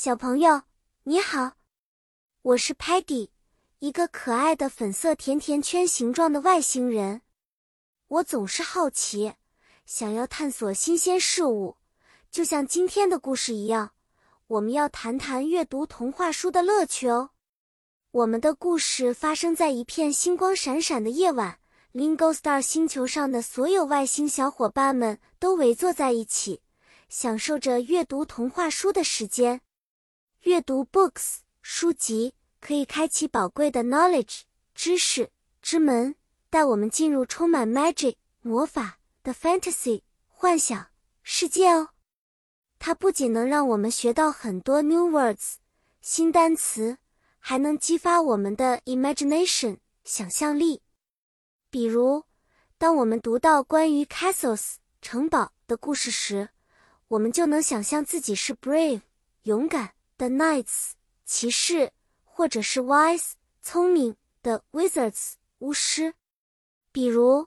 小朋友，你好，我是 Patty，一个可爱的粉色甜甜圈形状的外星人。我总是好奇，想要探索新鲜事物，就像今天的故事一样。我们要谈谈阅读童话书的乐趣哦。我们的故事发生在一片星光闪闪的夜晚，Lingo Star 星球上的所有外星小伙伴们都围坐在一起，享受着阅读童话书的时间。阅读 books 书籍可以开启宝贵的 knowledge 知识之门，带我们进入充满 magic 魔法的 fantasy 幻想世界哦。它不仅能让我们学到很多 new words 新单词，还能激发我们的 imagination 想象力。比如，当我们读到关于 castles 城堡的故事时，我们就能想象自己是 brave 勇敢。The knights，骑士，或者是 wise 聪明的 wizards 巫师。比如，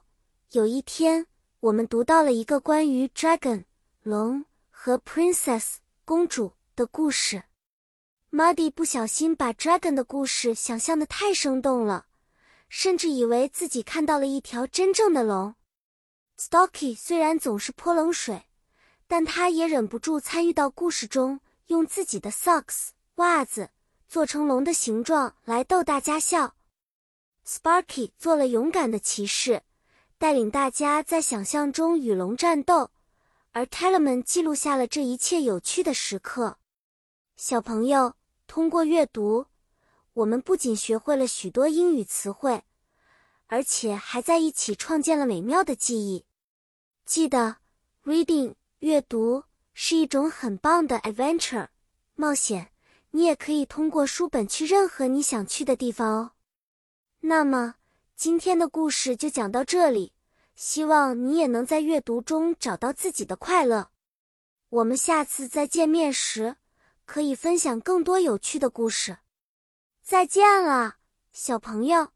有一天我们读到了一个关于 dragon 龙和 princess 公主的故事，Muddy 不小心把 dragon 的故事想象的太生动了，甚至以为自己看到了一条真正的龙。Stocky 虽然总是泼冷水，但他也忍不住参与到故事中。用自己的 socks 袜子做成龙的形状来逗大家笑。Sparky 做了勇敢的骑士，带领大家在想象中与龙战斗，而 Tellerman 记录下了这一切有趣的时刻。小朋友，通过阅读，我们不仅学会了许多英语词汇，而且还在一起创建了美妙的记忆。记得，reading 阅读。是一种很棒的 adventure 冒险，你也可以通过书本去任何你想去的地方哦。那么今天的故事就讲到这里，希望你也能在阅读中找到自己的快乐。我们下次再见面时，可以分享更多有趣的故事。再见了，小朋友。